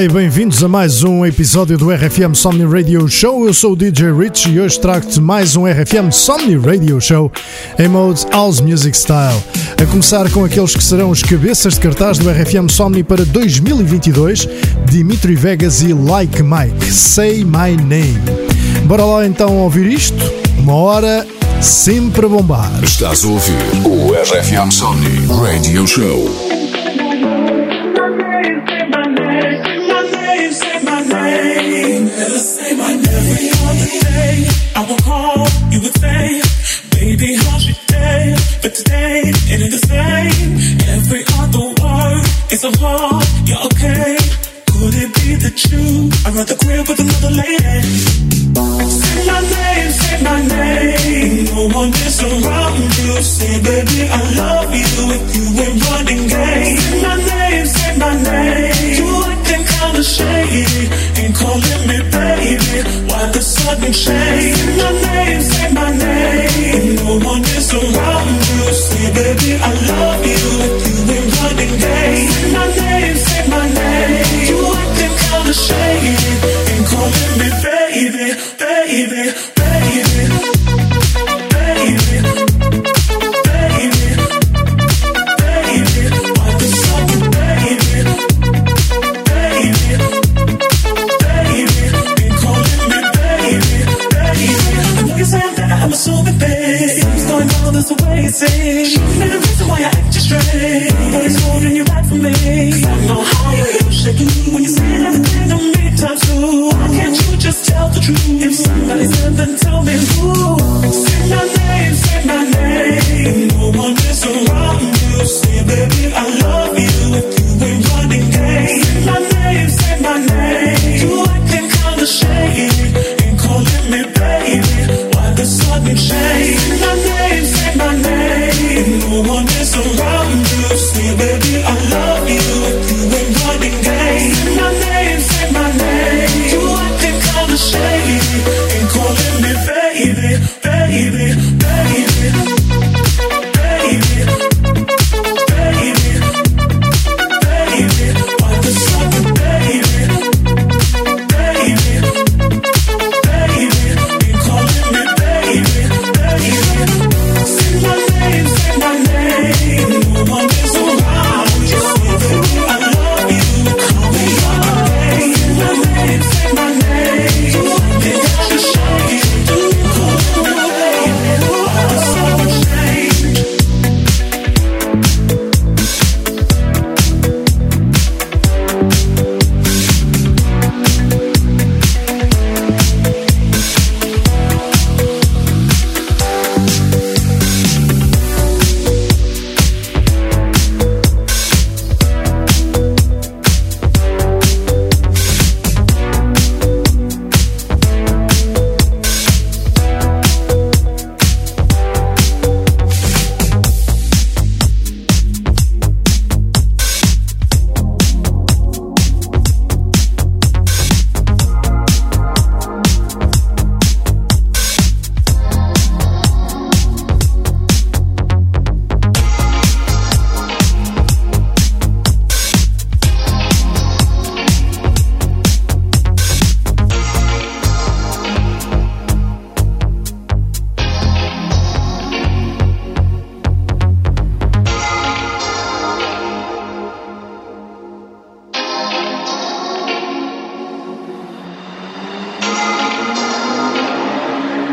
E bem-vindos a mais um episódio do RFM Somni Radio Show. Eu sou o DJ Rich e hoje trago-te mais um RFM Somni Radio Show em mode House Music Style. A começar com aqueles que serão os cabeças de cartaz do RFM Somni para 2022, Dimitri Vegas e Like Mike, Say My Name. Bora lá então ouvir isto? Uma hora sempre a bombar. Estás a ouvir o RFM Somni Radio Show.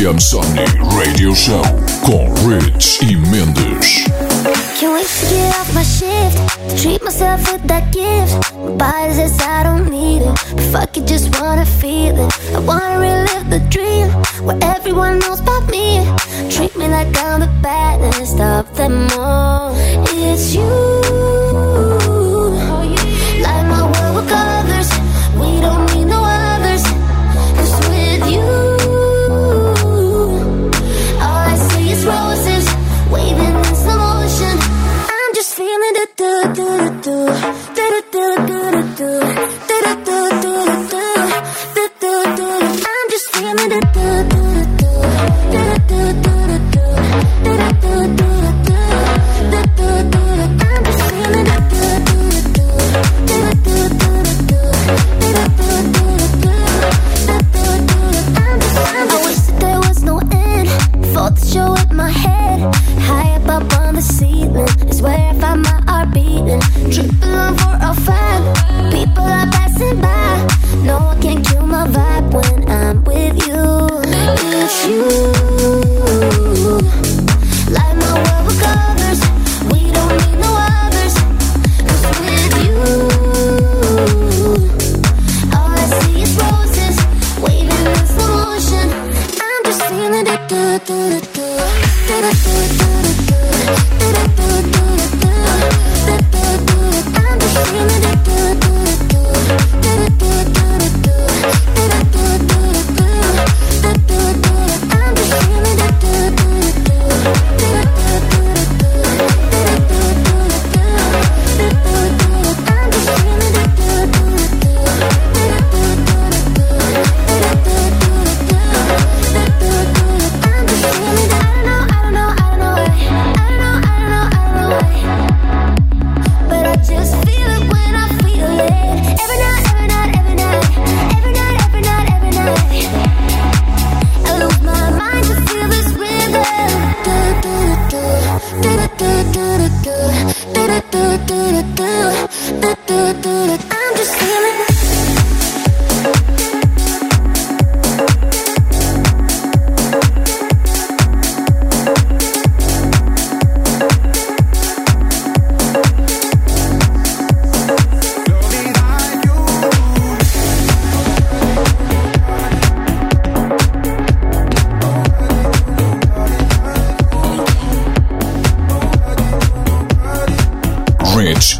FM Somnii Radio Show com Rich e Mendes. Can't wait to get off my shift. Treat myself with that gift. My body says I don't need it. But fuck it, just wanna feel it. I wanna relive the dream where everyone knows about me. Treat me like I'm the baddest of them all. It's you.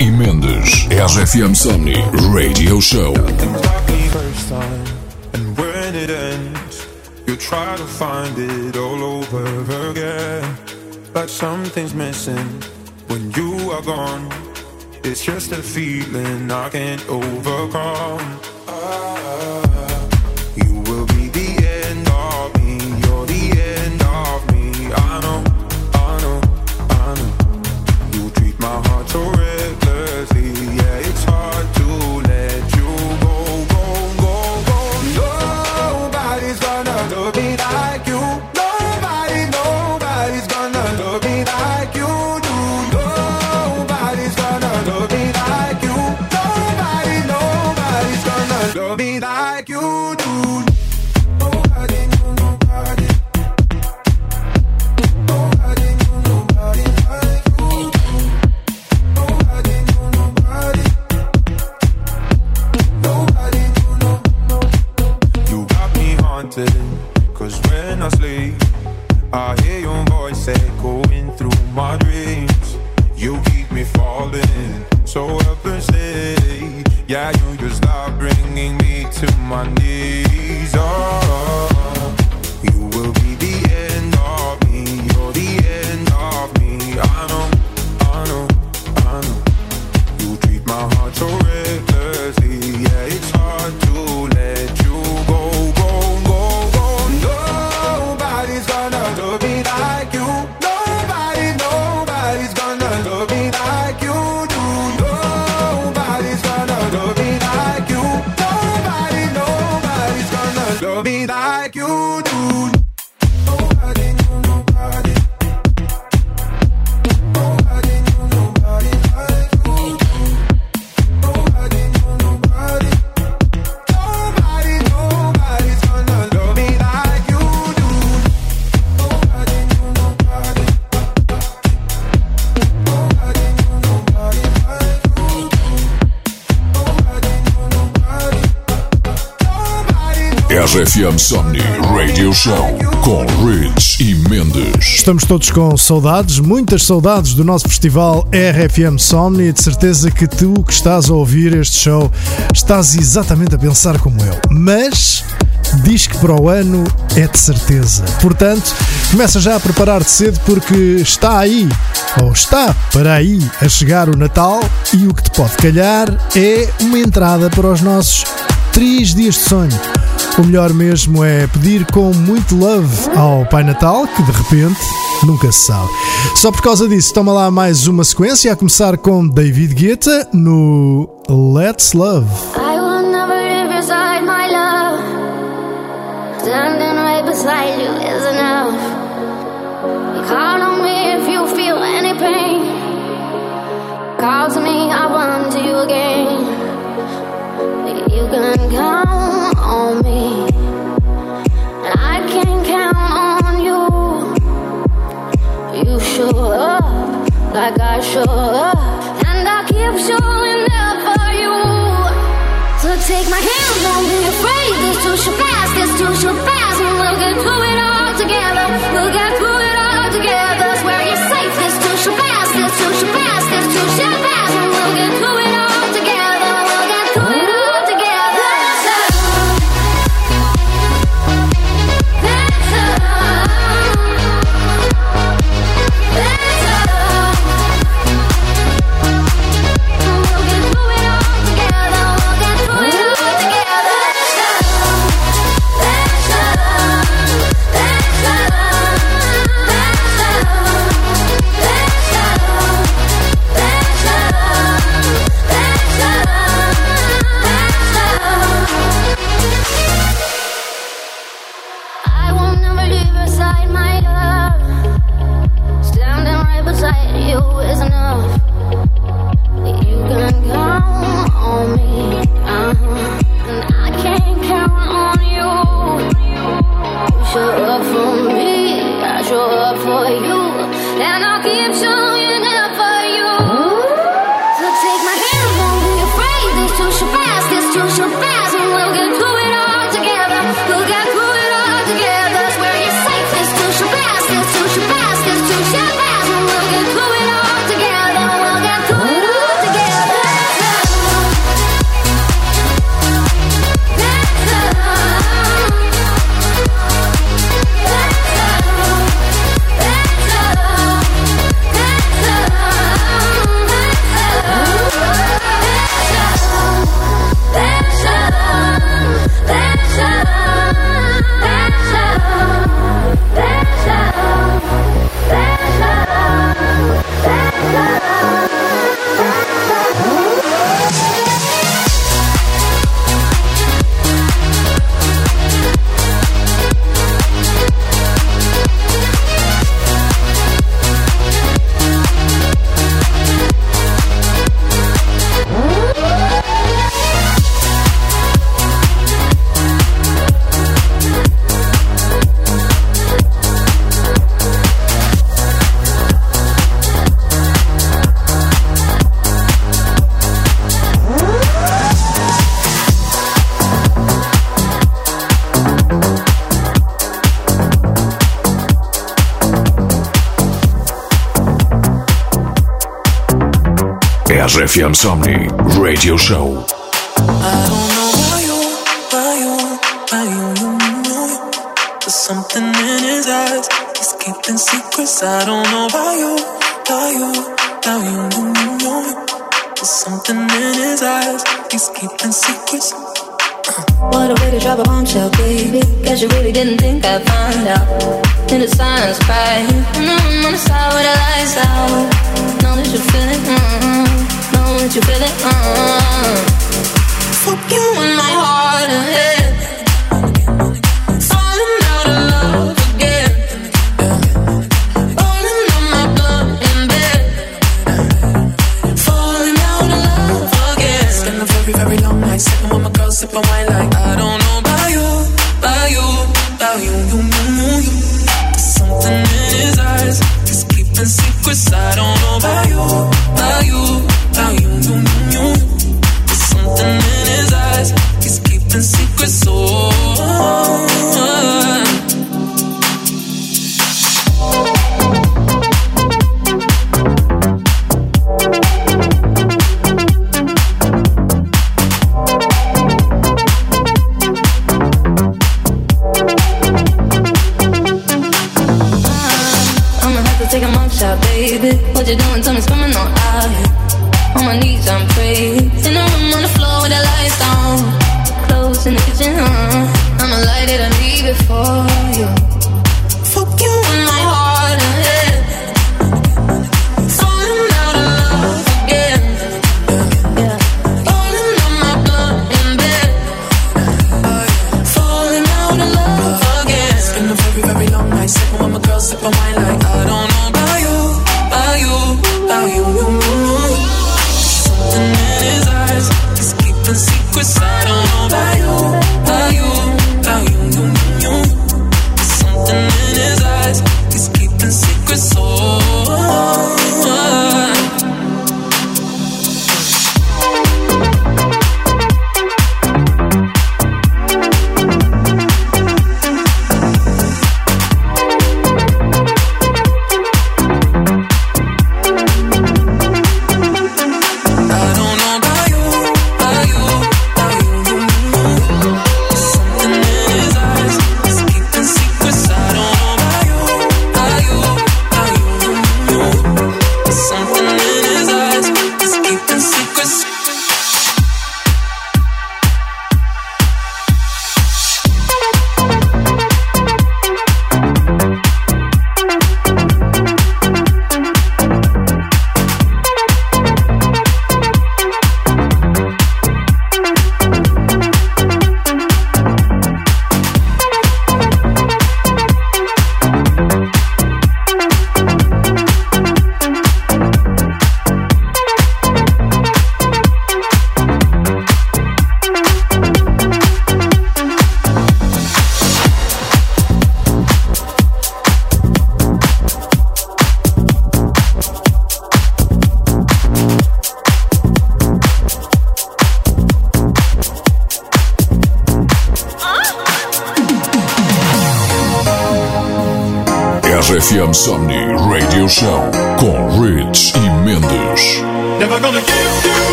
e Mendes. RFM Somnii Radio Show. And when it ends, you try to find it all over again. Like something's missing when you are gone. It's just a feeling I can't overcome. that I can RFM Somni Radio Show com Rich e Mendes. Estamos todos com saudades, muitas saudades do nosso festival RFM Somni. De certeza que tu que estás a ouvir este show estás exatamente a pensar como eu. Mas diz que para o ano é de certeza. Portanto, começa já a preparar-te cedo porque está aí, ou está para aí, a chegar o Natal e o que te pode calhar é uma entrada para os nossos três dias de sonho. O melhor mesmo é pedir com muito love ao Pai Natal, que de repente nunca se sabe. Só por causa disso, toma lá mais uma sequência, a começar com David Guetta no Let's Love. I. Standing right beside you is enough. You call on me if you feel any pain. Call to me, run to you again. You can count on me. And I can count on you. You show up like I show up. And I keep showing up for you. So take my hand, don't be afraid. This too RFM Somnii Radio Show. Something in his eyes. He's keeping secrets. I don't know why you, why you, why you, you, you. There's something in his eyes. He's keeping secrets. What a way to drop a bombshell, baby. Guess you really didn't think I'd find out. In the silence, crying. Mm, on the side the lights out. Know that you feel it. That you feel it. Uh-uh. In my heart and head. Falling out of love again. Rolling on my blood in bed. Falling out of love again. Very, very long sitting with my girl, sipping wine like I don't know about you, about you, about you, you, you, you, something in his eyes. Keeping secrets.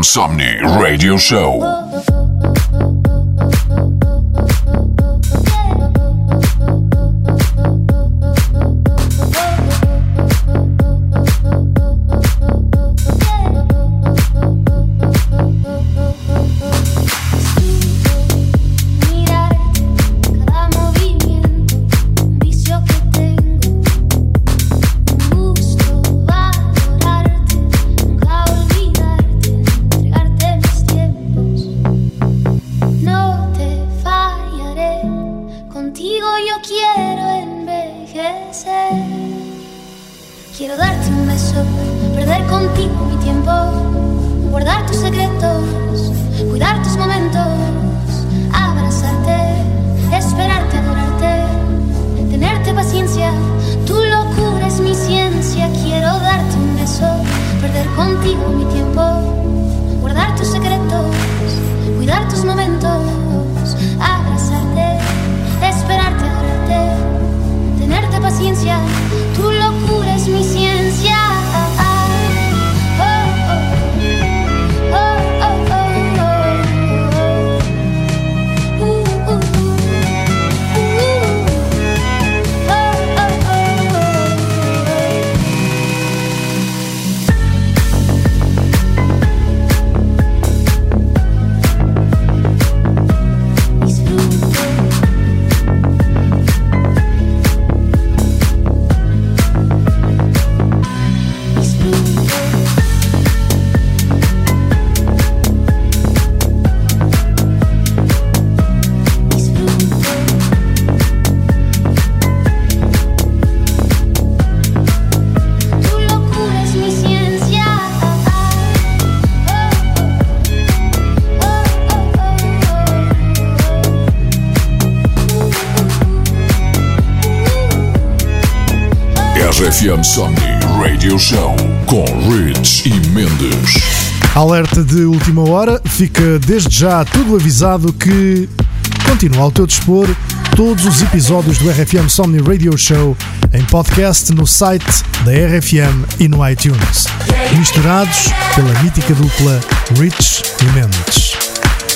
Insomni Radio Show. FM Somni Radio Show com Rich e Mendes. Alerta de última hora, fica desde já tudo avisado que continua ao teu dispor todos os episódios do RFM Somni Radio Show em podcast no site da RFM e no iTunes, misturados pela mítica dupla Rich e Mendes.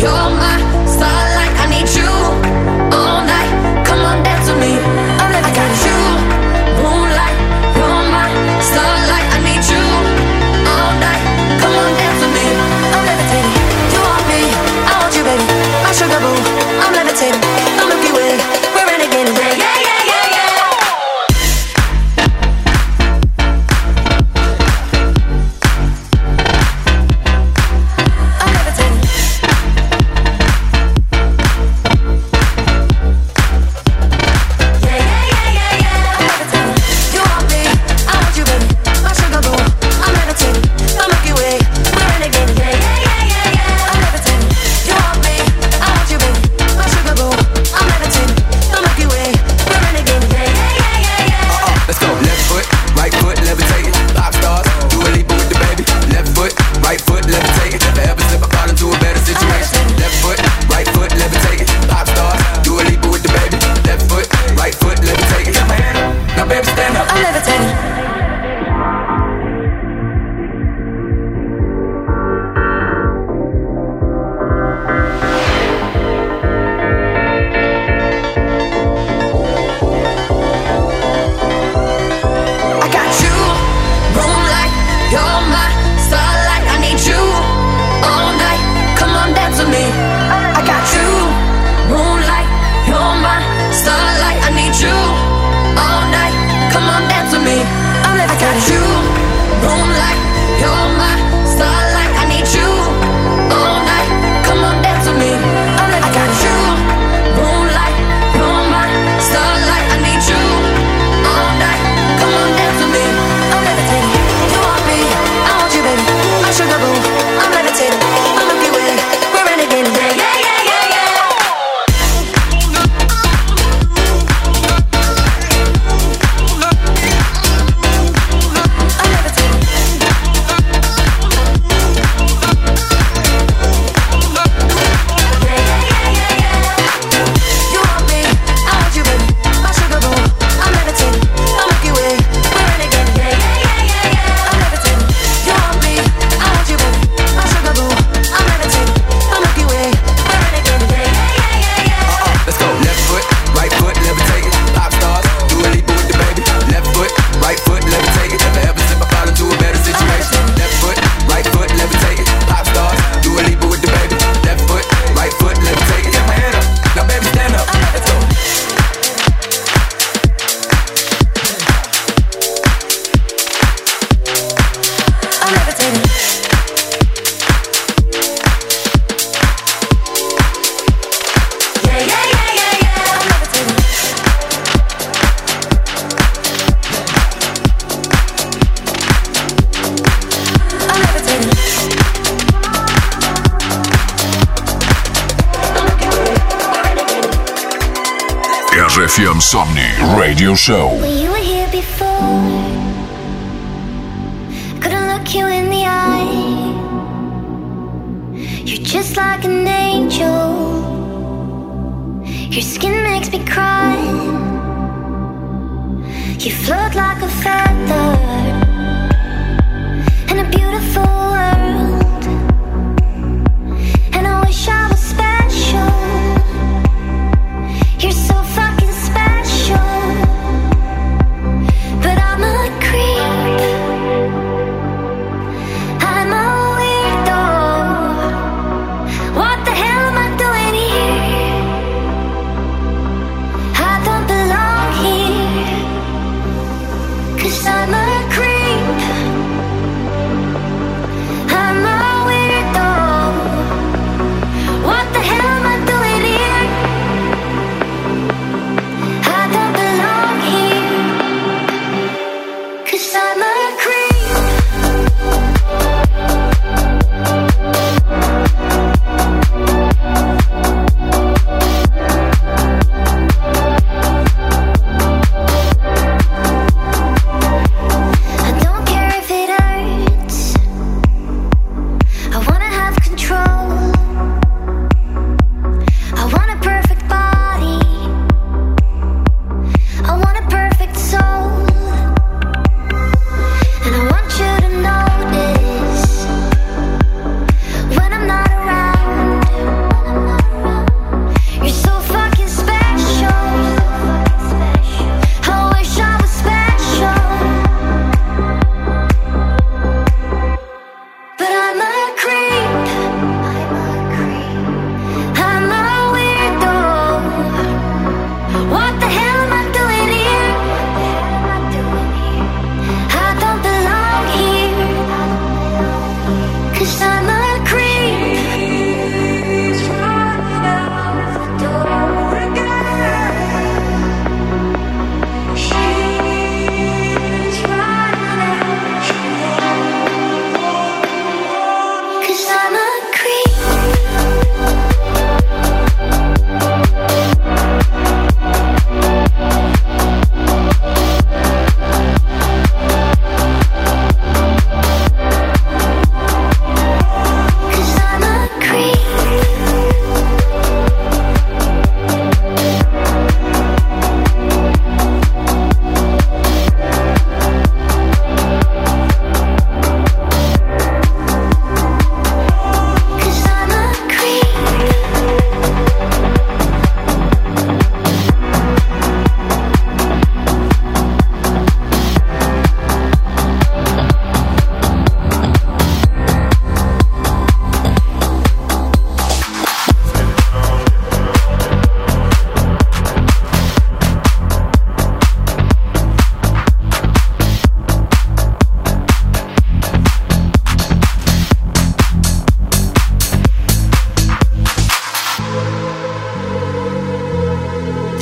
You're my starlight, I need you all night. Come on, dance with me.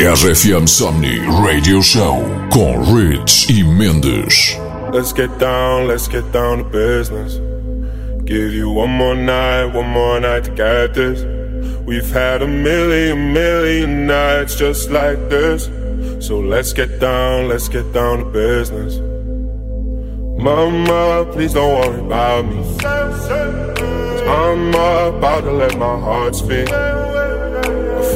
RFM Somnii Radio Show com Rich e Mendes. Let's get down, let's get down to business. Give you one more night, one more night to get this. We've had a million, million nights just like this. So let's get down, let's get down to business. Mama, please don't worry about me. I'm about to let my heart speak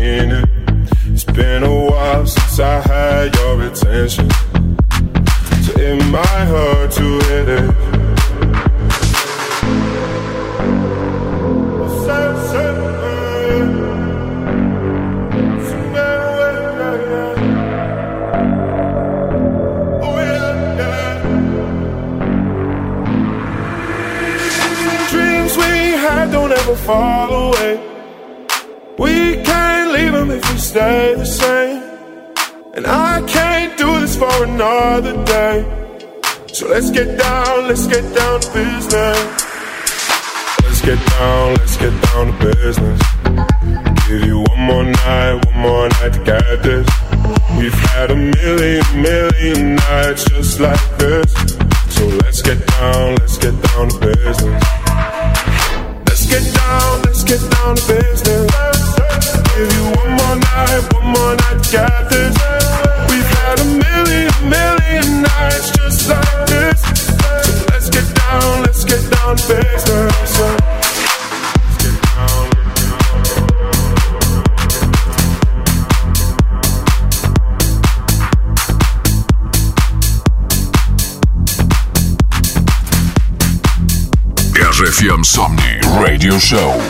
meaning. It's been a while since I had your attention. Show.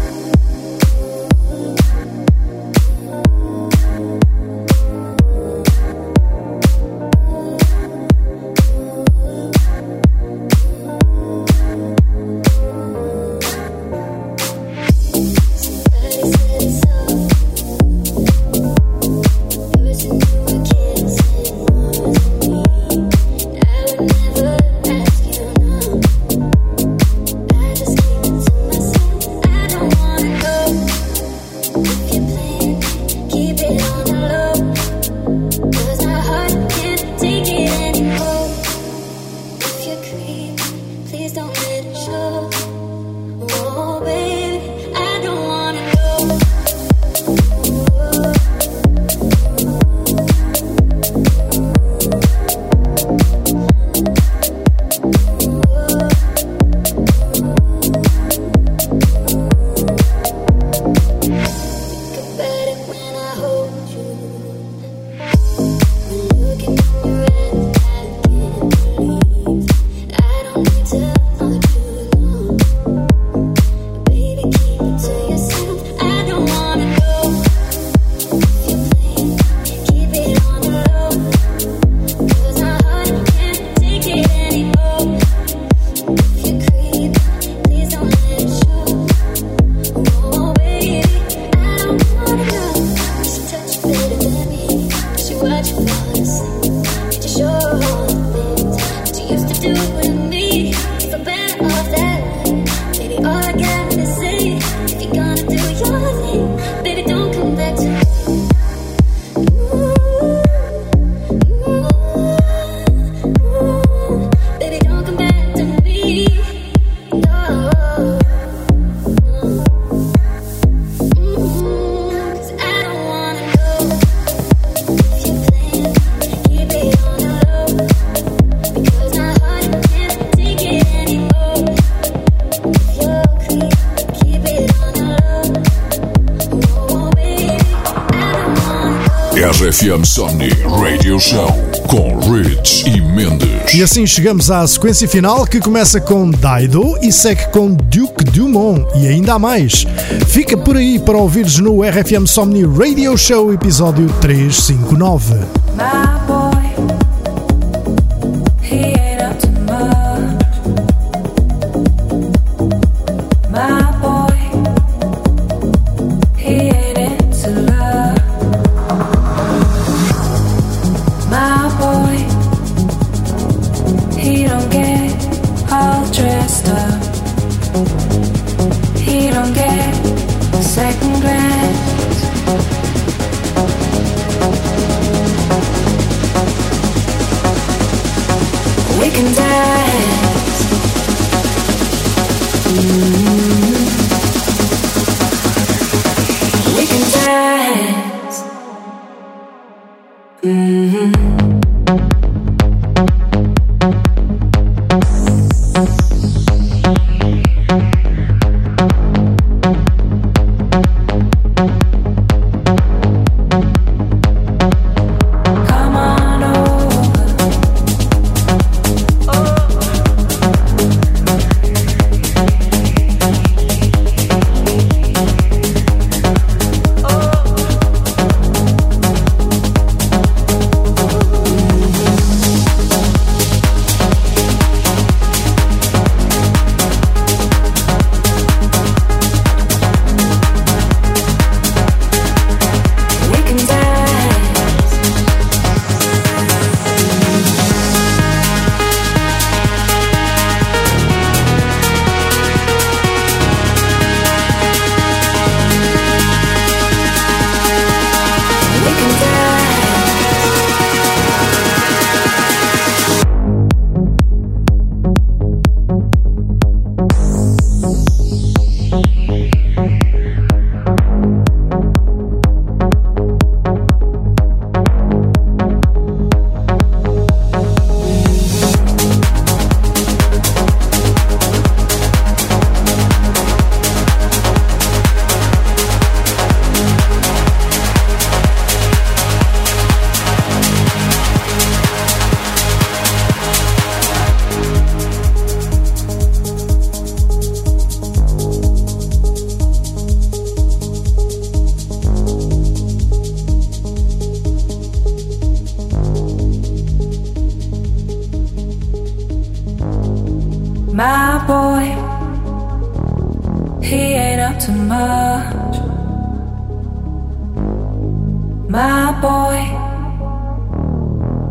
RFM Somni Radio Show com Rich e Mendes. E assim chegamos à sequência final que começa com Daido e segue com Duke Dumont e ainda há mais. Fica por aí para ouvires no RFM Somni Radio Show episódio 359. My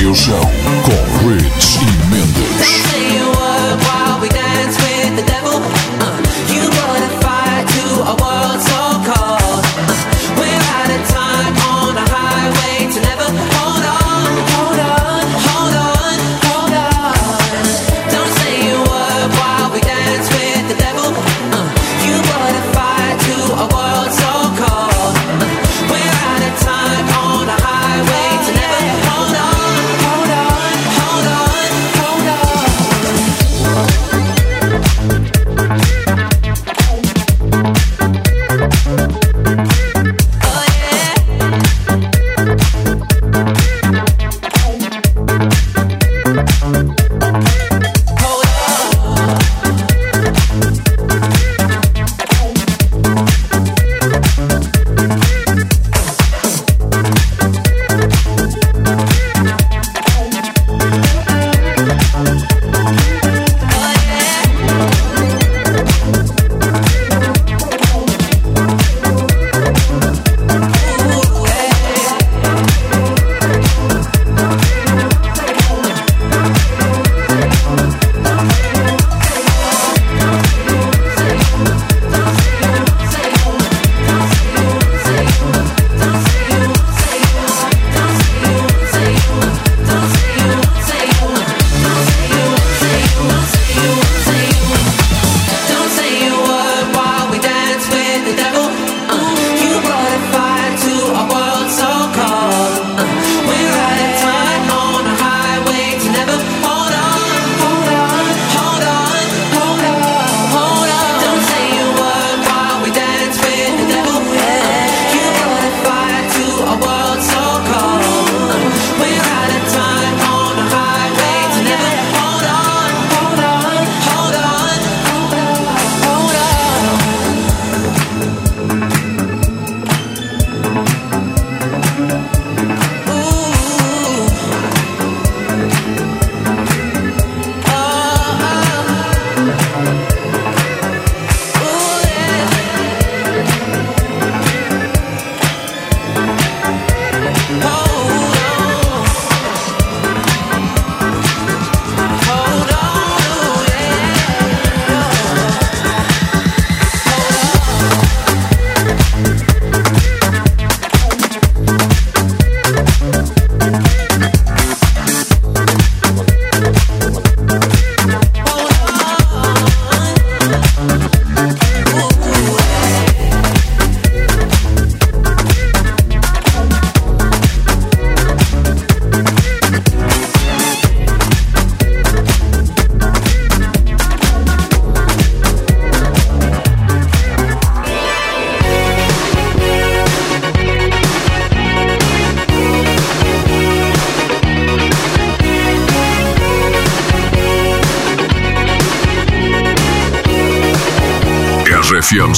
Radio Show com Rich e Mendes.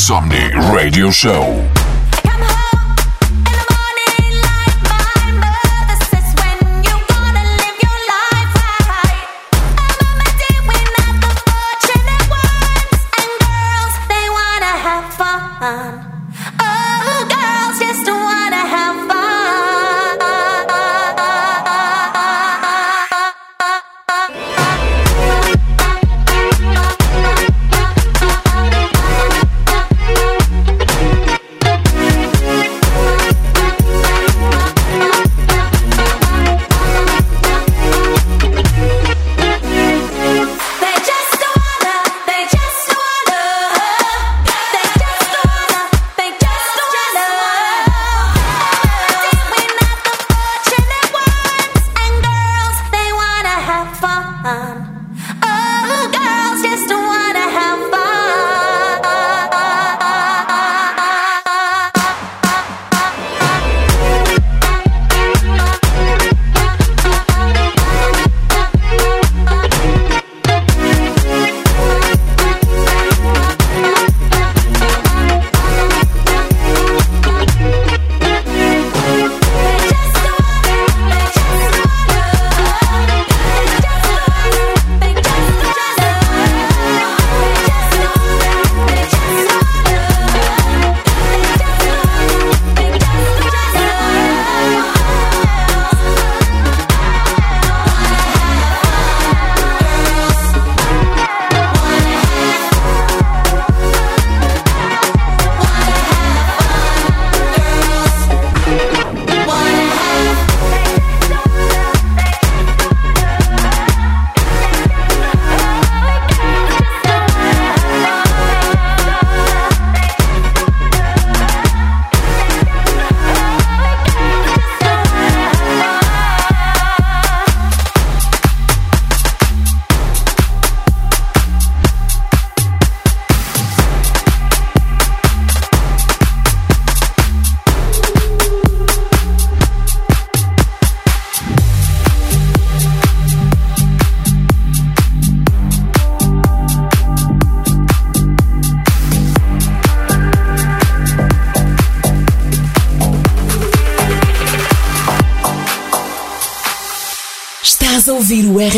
RFM Somnii Radio Show.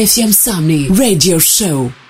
Alessio Somnii Radio Show.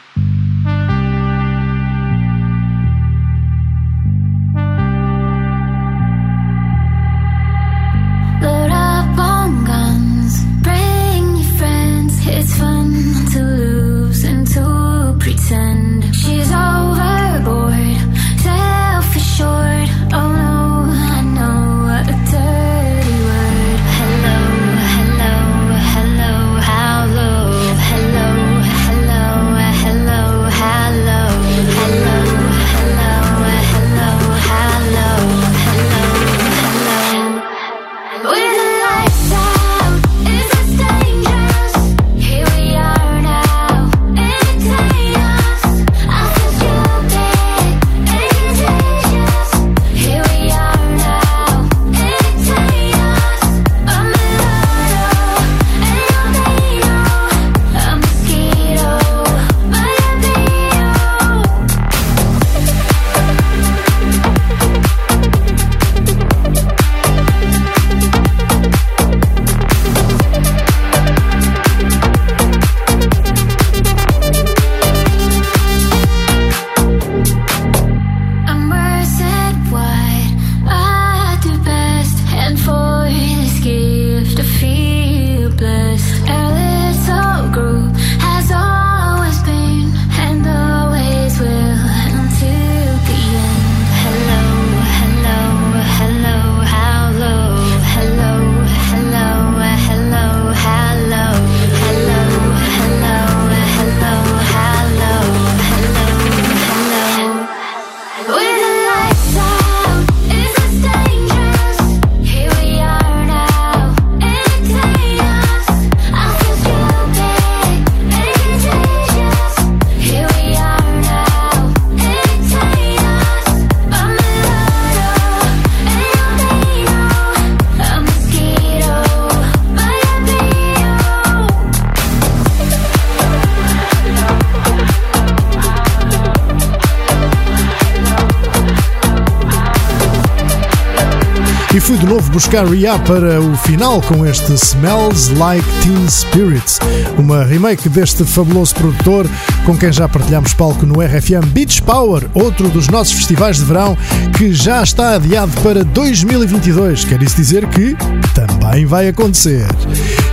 Buscar Ria para o final com este Smells Like Teen Spirits, uma remake deste fabuloso produtor com quem já partilhamos palco no RFM Beach Power, outro dos nossos festivais de verão que já está adiado para 2022. Quer isso dizer que também vai acontecer.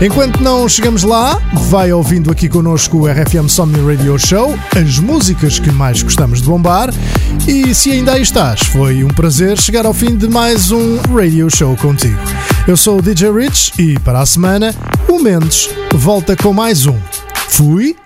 Enquanto não chegamos lá, vai ouvindo aqui connosco o RFM Somni Radio Show, as músicas que mais gostamos de bombar. E se ainda aí estás, foi um prazer chegar ao fim de mais um Radio Show contigo. Eu sou o DJ Rich e para a semana o Mendes volta com mais um. Fui!